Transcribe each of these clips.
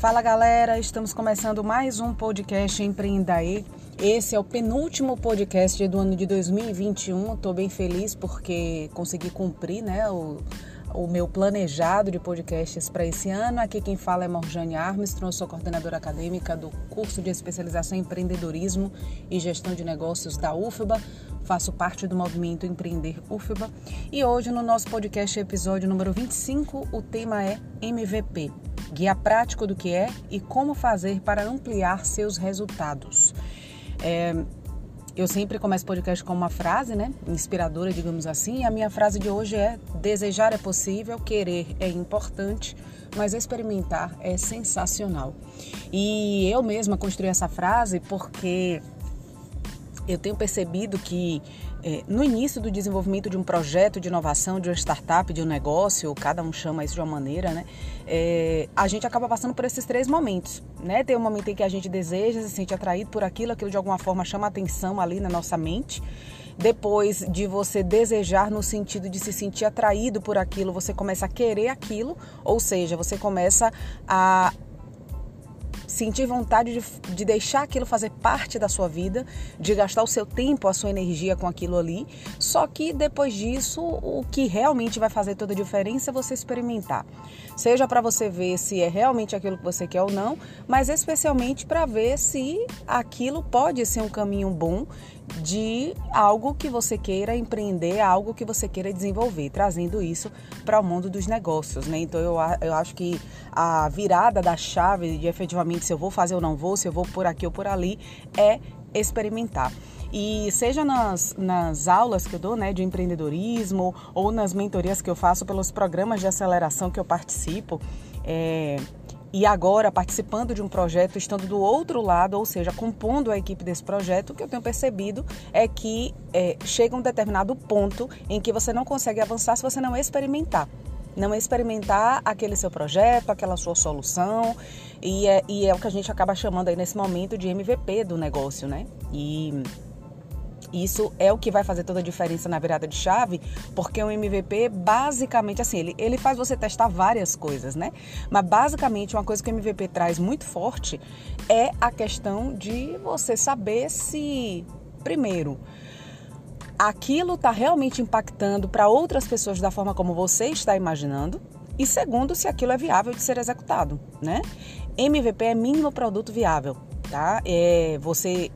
Fala galera, estamos começando mais um podcast Empreenda aí. Esse é o penúltimo podcast do ano de 2021. Estou bem feliz porque consegui cumprir né, o, o meu planejado de podcasts para esse ano. Aqui quem fala é Morjane Armstrong, sou coordenadora acadêmica do curso de especialização em empreendedorismo e gestão de negócios da UFBA. Faço parte do movimento Empreender UFBA. E hoje no nosso podcast episódio número 25, o tema é MVP guia prático do que é e como fazer para ampliar seus resultados. É, eu sempre começo podcast com uma frase, né? Inspiradora, digamos assim. E a minha frase de hoje é: desejar é possível, querer é importante, mas experimentar é sensacional. E eu mesma construí essa frase porque eu tenho percebido que é, no início do desenvolvimento de um projeto de inovação, de uma startup, de um negócio, cada um chama isso de uma maneira, né? É, a gente acaba passando por esses três momentos, né? Tem um momento em que a gente deseja, se sente atraído por aquilo, aquilo de alguma forma chama atenção ali na nossa mente. Depois de você desejar no sentido de se sentir atraído por aquilo, você começa a querer aquilo, ou seja, você começa a sentir vontade de, de deixar aquilo fazer parte da sua vida, de gastar o seu tempo, a sua energia com aquilo ali. Só que depois disso, o que realmente vai fazer toda a diferença é você experimentar. Seja para você ver se é realmente aquilo que você quer ou não, mas especialmente para ver se aquilo pode ser um caminho bom de algo que você queira empreender, algo que você queira desenvolver, trazendo isso para o mundo dos negócios, né? Então eu, eu acho que a virada da chave de efetivamente se eu vou fazer ou não vou, se eu vou por aqui ou por ali, é experimentar. E seja nas, nas aulas que eu dou, né, de empreendedorismo, ou nas mentorias que eu faço pelos programas de aceleração que eu participo, é, e agora participando de um projeto, estando do outro lado, ou seja, compondo a equipe desse projeto, o que eu tenho percebido é que é, chega um determinado ponto em que você não consegue avançar se você não experimentar. Não experimentar aquele seu projeto, aquela sua solução, e é, e é o que a gente acaba chamando aí nesse momento de MVP do negócio, né? E isso é o que vai fazer toda a diferença na virada de chave, porque o MVP basicamente assim, ele, ele faz você testar várias coisas, né? Mas basicamente uma coisa que o MVP traz muito forte é a questão de você saber se primeiro aquilo está realmente impactando para outras pessoas da forma como você está imaginando. E segundo, se aquilo é viável de ser executado, né? MVP é mínimo produto viável, tá? É, você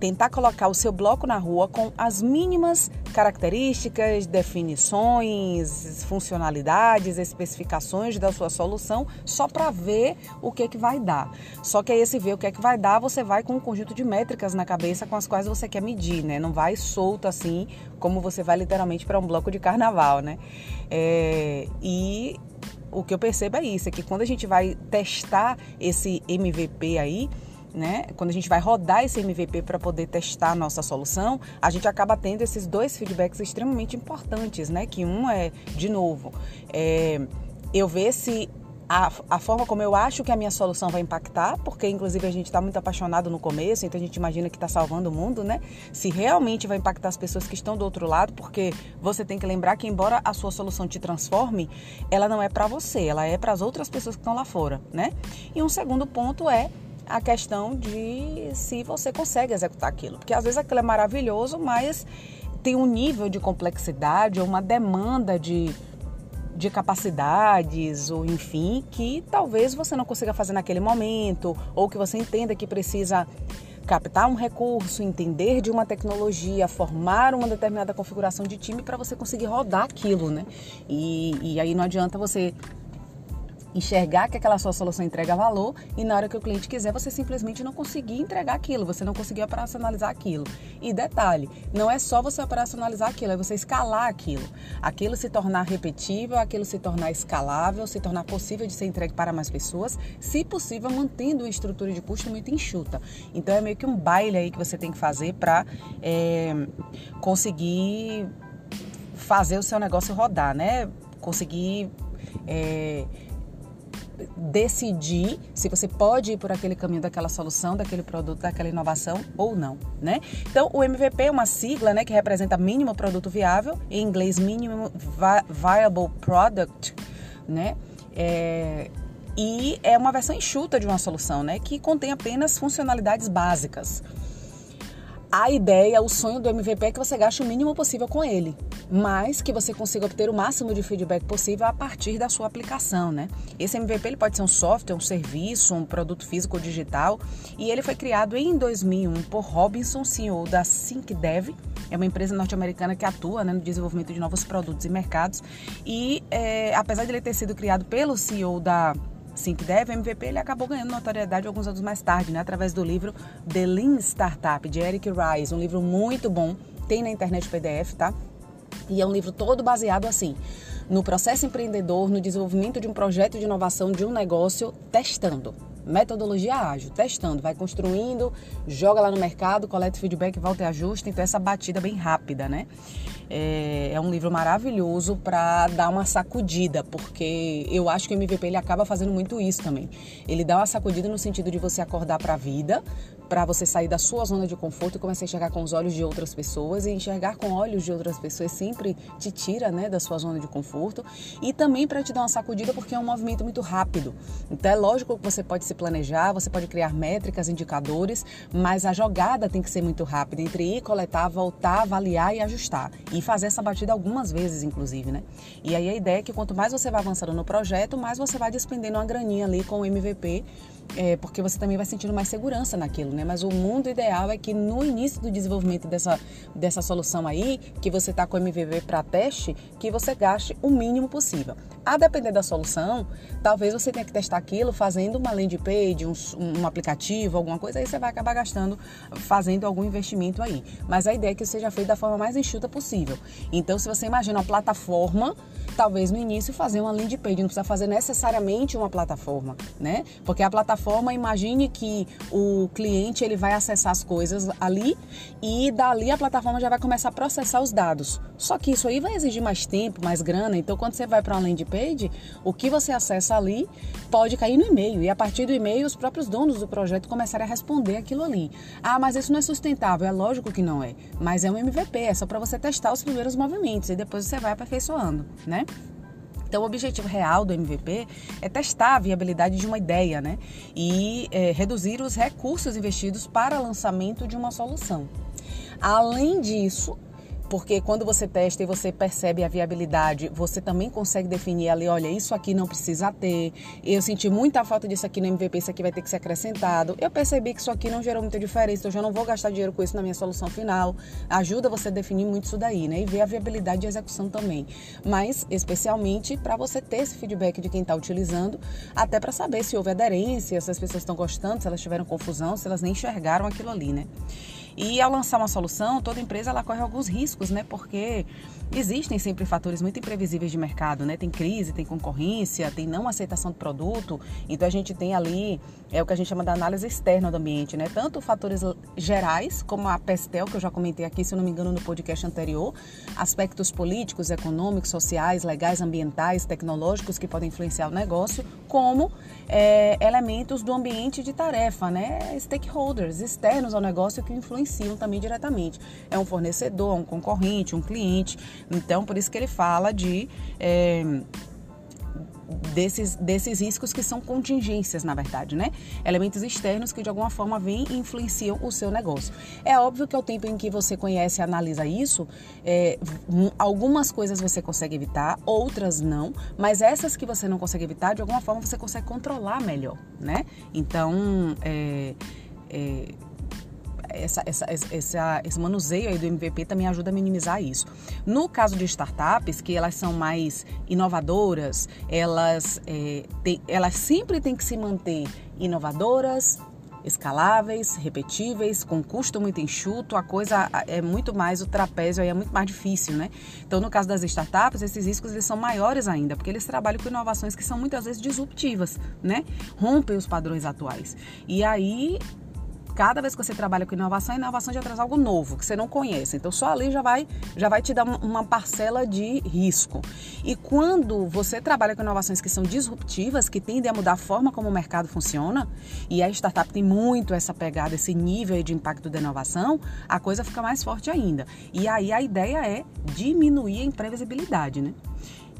tentar colocar o seu bloco na rua com as mínimas características, definições, funcionalidades, especificações da sua solução, só para ver o que é que vai dar. Só que esse ver o que é que vai dar, você vai com um conjunto de métricas na cabeça com as quais você quer medir, né? Não vai solto assim, como você vai literalmente para um bloco de carnaval, né? É, e o que eu percebo é isso, é que quando a gente vai testar esse MVP aí, né? Quando a gente vai rodar esse MVP para poder testar a nossa solução, a gente acaba tendo esses dois feedbacks extremamente importantes, né? Que um é, de novo, é, eu ver se a, a, forma como eu acho que a minha solução vai impactar, porque inclusive a gente está muito apaixonado no começo, então a gente imagina que está salvando o mundo, né? Se realmente vai impactar as pessoas que estão do outro lado, porque você tem que lembrar que embora a sua solução te transforme, ela não é para você, ela é para as outras pessoas que estão lá fora, né? E um segundo ponto é a questão de se você consegue executar aquilo. Porque às vezes aquilo é maravilhoso, mas tem um nível de complexidade ou uma demanda de, de capacidades, ou enfim, que talvez você não consiga fazer naquele momento, ou que você entenda que precisa captar um recurso, entender de uma tecnologia, formar uma determinada configuração de time para você conseguir rodar aquilo, né? E, e aí não adianta você enxergar que aquela sua solução entrega valor e na hora que o cliente quiser você simplesmente não conseguir entregar aquilo, você não conseguir operacionalizar aquilo. E detalhe, não é só você operacionalizar aquilo, é você escalar aquilo. Aquilo se tornar repetível, aquilo se tornar escalável, se tornar possível de ser entregue para mais pessoas, se possível mantendo uma estrutura de custo muito enxuta. Então é meio que um baile aí que você tem que fazer para é, conseguir fazer o seu negócio rodar, né? Conseguir é, decidir se você pode ir por aquele caminho daquela solução, daquele produto, daquela inovação ou não, né? Então, o MVP é uma sigla, né, que representa mínimo produto viável, em inglês Minimum Viable Product, né? É, e é uma versão enxuta de uma solução, né, que contém apenas funcionalidades básicas a ideia, o sonho do MVP é que você gaste o mínimo possível com ele, mas que você consiga obter o máximo de feedback possível a partir da sua aplicação, né? Esse MVP ele pode ser um software, um serviço, um produto físico ou digital, e ele foi criado em 2001 por Robinson, CEO da ThinkDev, é uma empresa norte-americana que atua né, no desenvolvimento de novos produtos e mercados, e é, apesar de ele ter sido criado pelo CEO da SyncDev, o MVP ele acabou ganhando notoriedade alguns anos mais tarde, né, através do livro The Lean Startup, de Eric Rice, um livro muito bom, tem na internet PDF, tá? E é um livro todo baseado assim, no processo empreendedor, no desenvolvimento de um projeto de inovação de um negócio, testando. Metodologia ágil, testando, vai construindo, joga lá no mercado, coleta feedback, volta e ajusta. Então, essa batida bem rápida, né? É, é um livro maravilhoso para dar uma sacudida, porque eu acho que o MVP ele acaba fazendo muito isso também. Ele dá uma sacudida no sentido de você acordar para a vida, para você sair da sua zona de conforto e começar a enxergar com os olhos de outras pessoas e enxergar com olhos de outras pessoas sempre te tira, né, da sua zona de conforto e também para te dar uma sacudida porque é um movimento muito rápido. Então é lógico que você pode se planejar, você pode criar métricas, indicadores, mas a jogada tem que ser muito rápida entre ir, coletar, voltar, avaliar e ajustar e fazer essa batida algumas vezes, inclusive, né? E aí a ideia é que quanto mais você vai avançando no projeto, mais você vai despendendo uma graninha ali com o MVP é, porque você também vai sentindo mais segurança naquilo, né? Mas o mundo ideal é que no início do desenvolvimento dessa, dessa solução aí, que você está com o MVP para teste, que você gaste o mínimo possível. A depender da solução, talvez você tenha que testar aquilo fazendo uma landing page, um, um aplicativo, alguma coisa, aí você vai acabar gastando, fazendo algum investimento aí. Mas a ideia é que seja feito da forma mais enxuta possível. Então, se você imagina uma plataforma, talvez no início fazer uma landing page, não precisa fazer necessariamente uma plataforma, né? Porque a plataforma imagine que o cliente ele vai acessar as coisas ali e dali a plataforma já vai começar a processar os dados. Só que isso aí vai exigir mais tempo, mais grana. Então, quando você vai para uma landing o que você acessa ali pode cair no e-mail. E a partir do e-mail, os próprios donos do projeto começarem a responder aquilo ali. Ah, mas isso não é sustentável. É lógico que não é. Mas é um MVP, é só para você testar os primeiros movimentos e depois você vai aperfeiçoando, né? Então, o objetivo real do MVP é testar a viabilidade de uma ideia, né? E é, reduzir os recursos investidos para lançamento de uma solução. Além disso, porque quando você testa e você percebe a viabilidade, você também consegue definir ali, olha, isso aqui não precisa ter, eu senti muita falta disso aqui no MVP, isso aqui vai ter que ser acrescentado, eu percebi que isso aqui não gerou muita diferença, então eu já não vou gastar dinheiro com isso na minha solução final. Ajuda você a definir muito isso daí, né? E ver a viabilidade de execução também. Mas, especialmente, para você ter esse feedback de quem está utilizando, até para saber se houve aderência, se as pessoas estão gostando, se elas tiveram confusão, se elas nem enxergaram aquilo ali, né? E ao lançar uma solução, toda empresa ela corre alguns riscos, né? Porque existem sempre fatores muito imprevisíveis de mercado, né? Tem crise, tem concorrência, tem não aceitação do produto. Então a gente tem ali é o que a gente chama de análise externa do ambiente, né? Tanto fatores gerais, como a PESTEL, que eu já comentei aqui, se eu não me engano, no podcast anterior, aspectos políticos, econômicos, sociais, legais, ambientais, tecnológicos que podem influenciar o negócio, como é, elementos do ambiente de tarefa, né? Stakeholders externos ao negócio que influenciam também diretamente. É um fornecedor, um concorrente, um cliente. Então, por isso que ele fala de. É, desses, desses riscos que são contingências, na verdade, né? Elementos externos que de alguma forma vêm e influenciam o seu negócio. É óbvio que ao tempo em que você conhece e analisa isso, é, algumas coisas você consegue evitar, outras não, mas essas que você não consegue evitar, de alguma forma você consegue controlar melhor, né? Então, é, é essa, essa, essa, esse manuseio aí do MVP também ajuda a minimizar isso. No caso de startups, que elas são mais inovadoras, elas, é, tem, elas sempre têm que se manter inovadoras, escaláveis, repetíveis, com custo muito enxuto, a coisa é muito mais, o trapézio aí é muito mais difícil, né? Então, no caso das startups, esses riscos eles são maiores ainda, porque eles trabalham com inovações que são muitas vezes disruptivas, né? Rompem os padrões atuais. E aí cada vez que você trabalha com inovação, a inovação já traz algo novo que você não conhece. Então só ali já vai, já vai te dar uma parcela de risco. E quando você trabalha com inovações que são disruptivas, que tendem a mudar a forma como o mercado funciona, e a startup tem muito essa pegada, esse nível de impacto da inovação, a coisa fica mais forte ainda. E aí a ideia é diminuir a imprevisibilidade, né?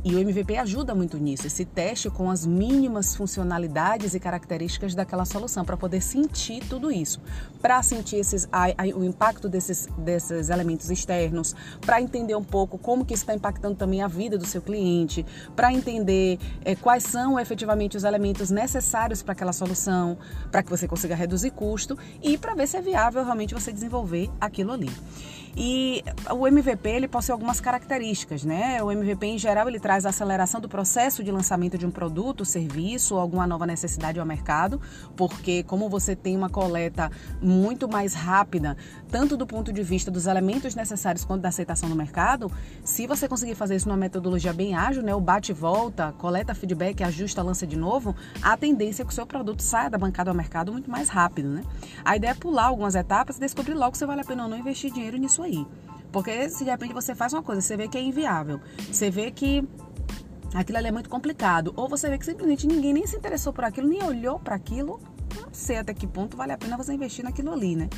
E o MVP ajuda muito nisso, esse teste com as mínimas funcionalidades e características daquela solução, para poder sentir tudo isso, para sentir esses, a, a, o impacto desses, desses elementos externos, para entender um pouco como que está impactando também a vida do seu cliente, para entender é, quais são efetivamente os elementos necessários para aquela solução, para que você consiga reduzir custo e para ver se é viável realmente você desenvolver aquilo ali. E o MVP ele possui algumas características, né? O MVP em geral ele traz a aceleração do processo de lançamento de um produto, serviço ou alguma nova necessidade ao mercado, porque como você tem uma coleta muito mais rápida, tanto do ponto de vista dos elementos necessários quanto da aceitação no mercado, se você conseguir fazer isso numa metodologia bem ágil, né? O bate e volta, coleta feedback, ajusta, lança de novo, a tendência é que o seu produto saia da bancada ao mercado muito mais rápido, né? A ideia é pular algumas etapas e descobrir logo se vale a pena ou não investir dinheiro nisso isso aí. Porque se de repente você faz uma coisa, você vê que é inviável, você vê que aquilo ali é muito complicado, ou você vê que simplesmente ninguém nem se interessou por aquilo, nem olhou para aquilo, não sei até que ponto vale a pena você investir naquilo ali, né?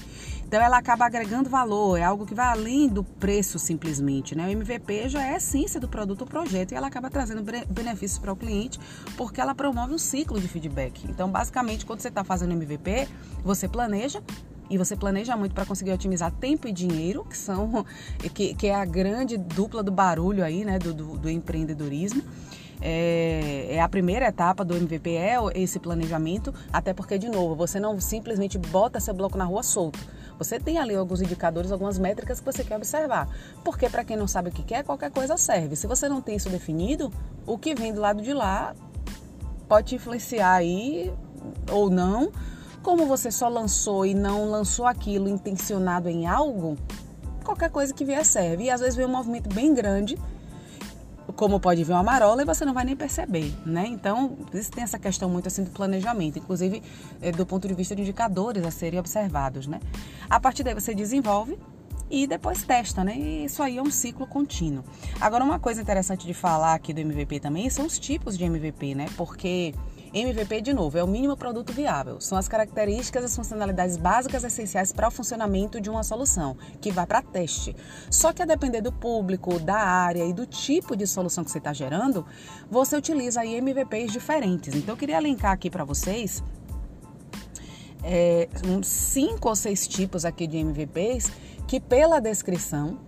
Então ela acaba agregando valor, é algo que vai além do preço simplesmente, né? O MVP já é a essência do produto ou projeto e ela acaba trazendo benefícios para o cliente porque ela promove um ciclo de feedback. Então, basicamente, quando você está fazendo MVP, você planeja, e você planeja muito para conseguir otimizar tempo e dinheiro, que são que, que é a grande dupla do barulho aí, né, do, do, do empreendedorismo. É, é, a primeira etapa do MVP é esse planejamento, até porque, de novo, você não simplesmente bota seu bloco na rua solto. Você tem ali alguns indicadores, algumas métricas que você quer observar. Porque, para quem não sabe o que quer, qualquer coisa serve. Se você não tem isso definido, o que vem do lado de lá pode te influenciar aí ou não como você só lançou e não lançou aquilo intencionado em algo, qualquer coisa que vier serve. E às vezes vem um movimento bem grande, como pode vir uma marola, e você não vai nem perceber, né? Então, tem essa questão muito assim do planejamento, inclusive é, do ponto de vista de indicadores a serem observados, né? A partir daí você desenvolve e depois testa, né? E isso aí é um ciclo contínuo. Agora, uma coisa interessante de falar aqui do MVP também são os tipos de MVP, né? Porque MVP, de novo, é o mínimo produto viável. São as características as funcionalidades básicas essenciais para o funcionamento de uma solução, que vai para teste. Só que a depender do público, da área e do tipo de solução que você está gerando, você utiliza aí MVPs diferentes. Então, eu queria linkar aqui para vocês é, uns cinco ou seis tipos aqui de MVPs que pela descrição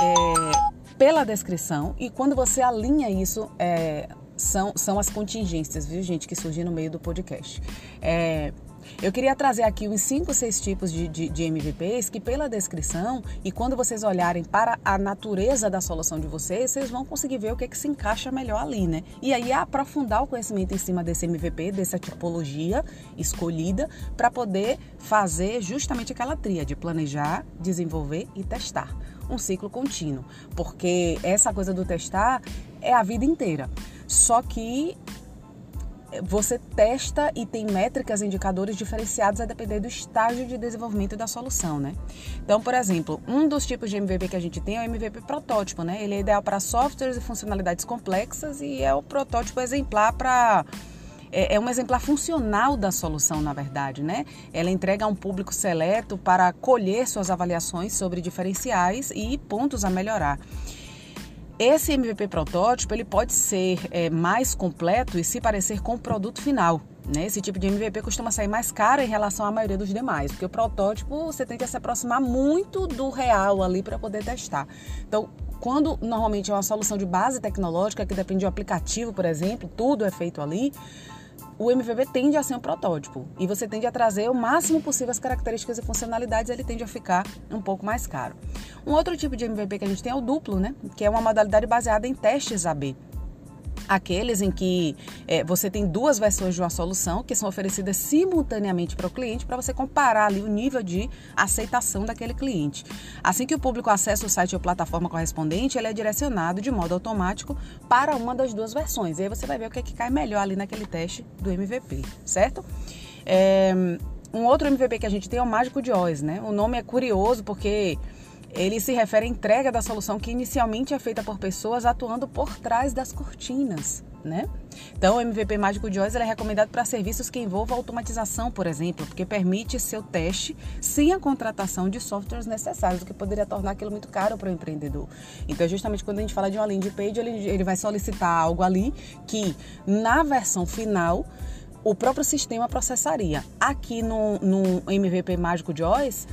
é, pela descrição e quando você alinha isso é, são, são as contingências, viu, gente, que surgem no meio do podcast. É, eu queria trazer aqui uns 5, 6 tipos de, de, de, MVPs que, pela descrição, e quando vocês olharem para a natureza da solução de vocês, vocês vão conseguir ver o que, é que se encaixa melhor ali, né? E aí aprofundar o conhecimento em cima desse MVP, dessa tipologia escolhida, para poder fazer justamente aquela tria de planejar, desenvolver e testar. Um ciclo contínuo. Porque essa coisa do testar é a vida inteira. Só que você testa e tem métricas, indicadores diferenciados a depender do estágio de desenvolvimento da solução, né? Então, por exemplo, um dos tipos de MVP que a gente tem é o MVP protótipo, né? Ele é ideal para softwares e funcionalidades complexas e é o protótipo exemplar para é, é um exemplar funcional da solução, na verdade, né? Ela entrega a um público seleto para colher suas avaliações sobre diferenciais e pontos a melhorar. Esse MVP protótipo ele pode ser é, mais completo e se parecer com o produto final. Né? Esse tipo de MVP costuma sair mais caro em relação à maioria dos demais, porque o protótipo você tem que se aproximar muito do real ali para poder testar. Então, quando normalmente é uma solução de base tecnológica que depende de um aplicativo, por exemplo, tudo é feito ali, o MVP tende a ser um protótipo e você tende a trazer o máximo possível as características e funcionalidades, ele tende a ficar um pouco mais caro. Um outro tipo de MVP que a gente tem é o duplo, né? Que é uma modalidade baseada em testes AB aqueles em que é, você tem duas versões de uma solução que são oferecidas simultaneamente para o cliente para você comparar ali o nível de aceitação daquele cliente. Assim que o público acessa o site ou plataforma correspondente, ele é direcionado de modo automático para uma das duas versões. E aí você vai ver o que, é que cai melhor ali naquele teste do MVP, certo? É, um outro MVP que a gente tem é o Mágico de Oz, né? O nome é curioso porque ele se refere à entrega da solução que inicialmente é feita por pessoas atuando por trás das cortinas. né? Então, o MVP Mágico de Oz é recomendado para serviços que envolvam automatização, por exemplo, porque permite seu teste sem a contratação de softwares necessários, o que poderia tornar aquilo muito caro para o empreendedor. Então, justamente quando a gente fala de uma landing page, ele, ele vai solicitar algo ali que, na versão final, o próprio sistema processaria. Aqui no, no MVP Mágico de Oz,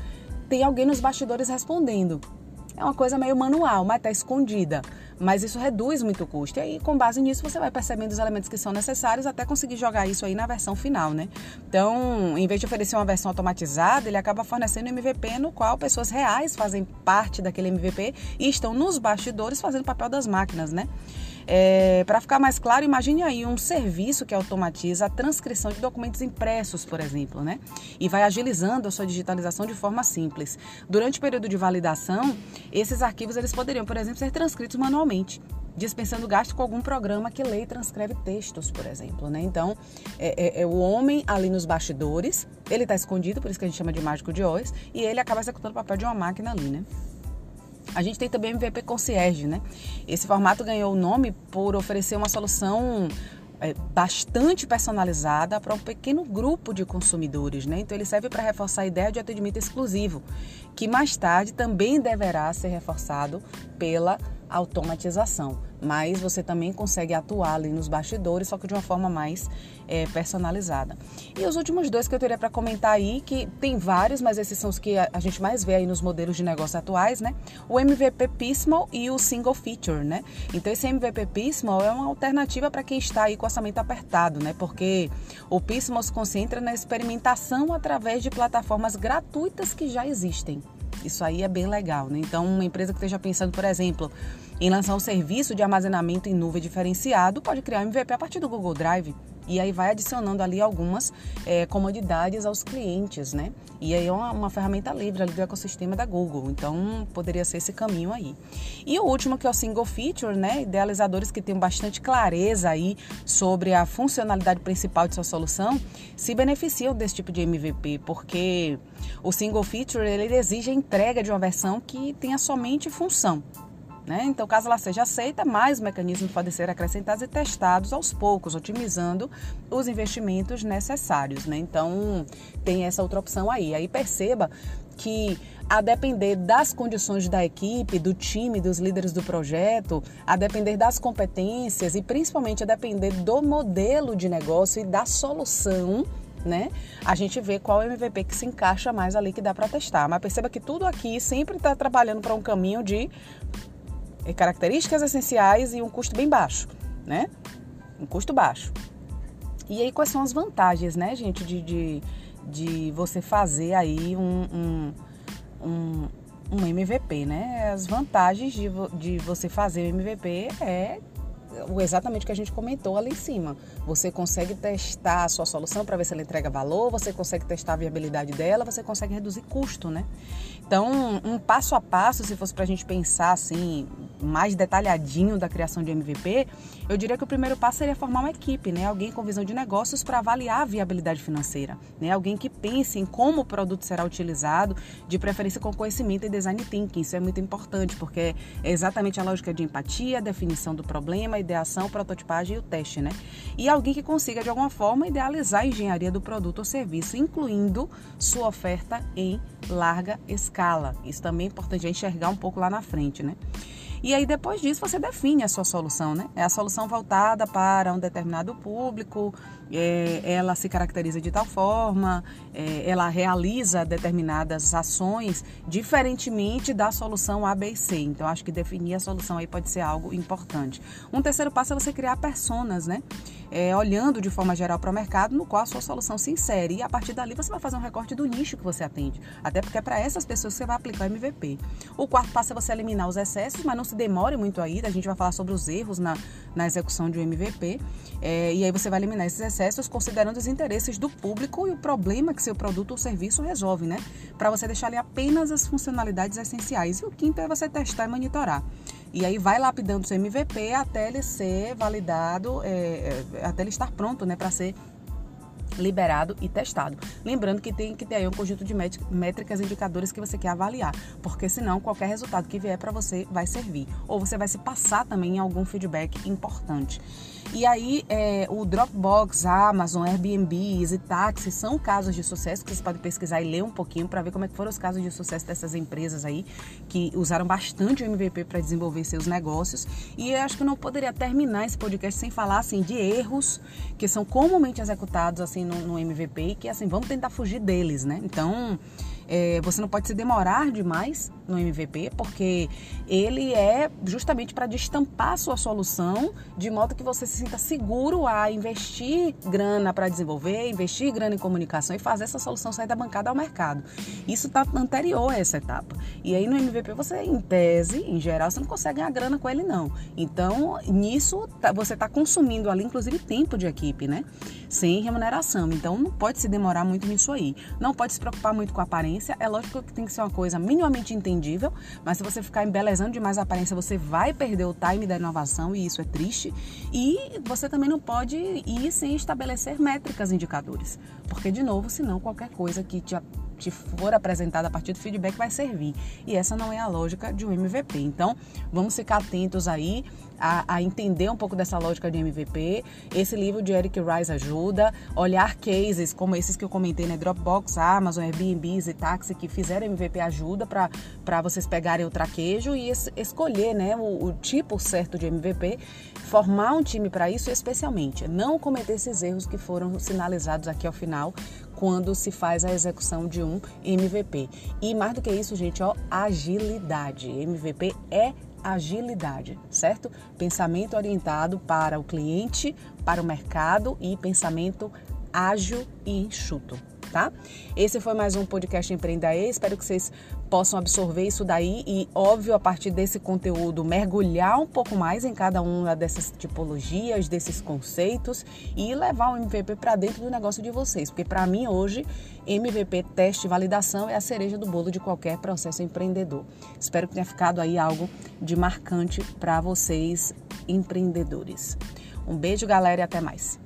tem alguém nos bastidores respondendo. É uma coisa meio manual, mas está escondida. Mas isso reduz muito o custo. E aí, com base nisso, você vai percebendo os elementos que são necessários até conseguir jogar isso aí na versão final, né? Então, em vez de oferecer uma versão automatizada, ele acaba fornecendo MVP no qual pessoas reais fazem parte daquele MVP e estão nos bastidores fazendo o papel das máquinas, né? É, Para ficar mais claro, imagine aí um serviço que automatiza a transcrição de documentos impressos, por exemplo, né? E vai agilizando a sua digitalização de forma simples. Durante o período de validação, esses arquivos eles poderiam, por exemplo, ser transcritos manualmente dispensando gasto com algum programa que lê e transcreve textos, por exemplo, né? Então, é, é, é o homem ali nos bastidores, ele está escondido, por isso que a gente chama de mágico de Oz, e ele acaba executando o papel de uma máquina ali, né? A gente tem também MVP Concierge, né? Esse formato ganhou o nome por oferecer uma solução é, bastante personalizada para um pequeno grupo de consumidores, né? Então ele serve para reforçar a ideia de atendimento exclusivo, que mais tarde também deverá ser reforçado pela automatização mas você também consegue atuar ali nos bastidores, só que de uma forma mais é, personalizada. E os últimos dois que eu teria para comentar aí, que tem vários, mas esses são os que a, gente mais vê aí nos modelos de negócio atuais, né? O MVP Pismal e o Single Feature, né? Então esse MVP Pismal é uma alternativa para quem está aí com orçamento apertado, né? Porque o Pismal se concentra na experimentação através de plataformas gratuitas que já existem. Isso aí é bem legal, né? Então, uma empresa que esteja pensando, por exemplo, em lançar um serviço de armazenamento em nuvem diferenciado, pode criar um MVP a partir do Google Drive. E aí vai adicionando ali algumas é, comodidades aos clientes, né? E aí é uma, uma, ferramenta livre ali do ecossistema da Google. Então poderia ser esse caminho aí. E o último que é o single feature, né? Idealizadores que têm bastante clareza aí sobre a funcionalidade principal de sua solução se beneficiam desse tipo de MVP, porque o single feature ele exige a entrega de uma versão que tenha somente função. Né? Então, caso ela seja aceita, mais mecanismos podem ser acrescentados e testados aos poucos, otimizando os investimentos necessários. Né? Então, tem essa outra opção aí. Aí perceba que a depender das condições da equipe, do time, dos líderes do projeto, a depender das competências e principalmente a depender do modelo de negócio e da solução, né? A gente vê qual MVP que se encaixa mais ali que dá para testar. Mas perceba que tudo aqui sempre está trabalhando para um caminho de características essenciais e um custo bem baixo, né? Um custo baixo. E aí, quais são as vantagens, né, gente, de, de, de você fazer aí um, um, um, um MVP, né? As vantagens de, de você fazer o MVP é exatamente o que a gente comentou ali em cima. Você consegue testar a sua solução para ver se ela entrega valor, você consegue testar a viabilidade dela, você consegue reduzir custo, né? Então, um passo a passo, se fosse para a gente pensar assim, mais detalhadinho da criação de MVP, eu diria que o primeiro passo seria formar uma equipe, né? Alguém com visão de negócios para avaliar a viabilidade financeira, né? Alguém que pense em como o produto será utilizado, de preferência com conhecimento e design thinking. Isso é muito importante, porque é exatamente a lógica de empatia, definição do problema, ideação, prototipagem e o teste, né? E alguém que consiga de alguma forma idealizar a engenharia do produto ou serviço, incluindo sua oferta em larga escala. Isso também é importante enxergar um pouco lá na frente, né? E aí depois disso você define a sua solução, né? É a solução voltada para um determinado público, é, ela se caracteriza de tal forma, é, ela realiza determinadas ações diferentemente da solução A, B e C. Então acho que definir a solução aí pode ser algo importante. Um terceiro passo é você criar personas, né? É, olhando de forma geral para o mercado no qual a sua solução se insere. E a partir dali você vai fazer um recorte do nicho que você atende. Até porque é para essas pessoas que você vai aplicar o MVP. O quarto passo é você eliminar os excessos, mas não se demore muito aí. A gente vai falar sobre os erros na, na execução de um MVP. É, e aí você vai eliminar esses excessos considerando os interesses do público e o problema que seu produto ou serviço resolve, né? Para você deixar ali apenas as funcionalidades essenciais. E o quinto é você testar e monitorar. E aí vai lapidando seu MVP até ele ser validado, é, é, até ele estar pronto, né, para ser liberado e testado. Lembrando que tem que ter aí um conjunto de métricas e indicadores que você quer avaliar, porque senão qualquer resultado que vier para você vai servir. Ou você vai se passar também em algum feedback importante. E aí, é, o Dropbox, Amazon, Airbnb táxi são casos de sucesso que você pode pesquisar e ler um pouquinho para ver como é que foram os casos de sucesso dessas empresas aí que usaram bastante o MVP para desenvolver seus negócios. E eu acho que não poderia terminar esse podcast sem falar assim de erros que são comumente executados assim no, no MVP e que assim vamos tentar fugir deles, né? Então é, você não pode se demorar demais no MVP, porque ele é justamente para destampar sua solução de modo que você se sinta seguro a investir grana para desenvolver, investir grana em comunicação e fazer essa solução sair da bancada ao mercado. Isso está anterior a essa etapa. E aí no MVP você, em tese, em geral, você não consegue ganhar grana com ele não. Então, nisso tá, você está consumindo ali, inclusive, tempo de equipe, né? Sem remuneração. Então, não pode se demorar muito nisso aí. Não pode se preocupar muito com a aparência aparência. É lógico que tem que ser uma coisa minimamente entendível, mas se você ficar embelezando demais a aparência, você vai perder o time da inovação e isso é triste. E você também não pode ir sem estabelecer métricas, indicadores, porque de novo, senão qualquer coisa que te te for apresentada a partir do feedback vai servir. E essa não é a lógica de um MVP. Então, vamos ficar atentos aí a, a, entender um pouco dessa lógica de MVP. Esse livro de Eric Rice ajuda. Olhar cases como esses que eu comentei, né? Dropbox, Amazon, Airbnb e Taxi, que fizeram MVP ajuda para vocês pegarem o traquejo e es, escolher né, o, o tipo certo de MVP, formar um time para isso, especialmente não cometer esses erros que foram sinalizados aqui ao final quando se faz a execução de um MVP. E mais do que isso, gente, ó, agilidade. MVP é agilidade, certo? Pensamento orientado para o cliente, para o mercado e pensamento ágil e enxuto tá? Esse foi mais um podcast Empreenda E. Espero que vocês possam absorver isso daí e, óbvio, a partir desse conteúdo, mergulhar um pouco mais em cada uma dessas tipologias, desses conceitos e levar o MVP para dentro do negócio de vocês. Porque, para mim, hoje, MVP, teste e validação é a cereja do bolo de qualquer processo empreendedor. Espero que tenha ficado aí algo de marcante para vocês, empreendedores. Um beijo, galera, e até mais.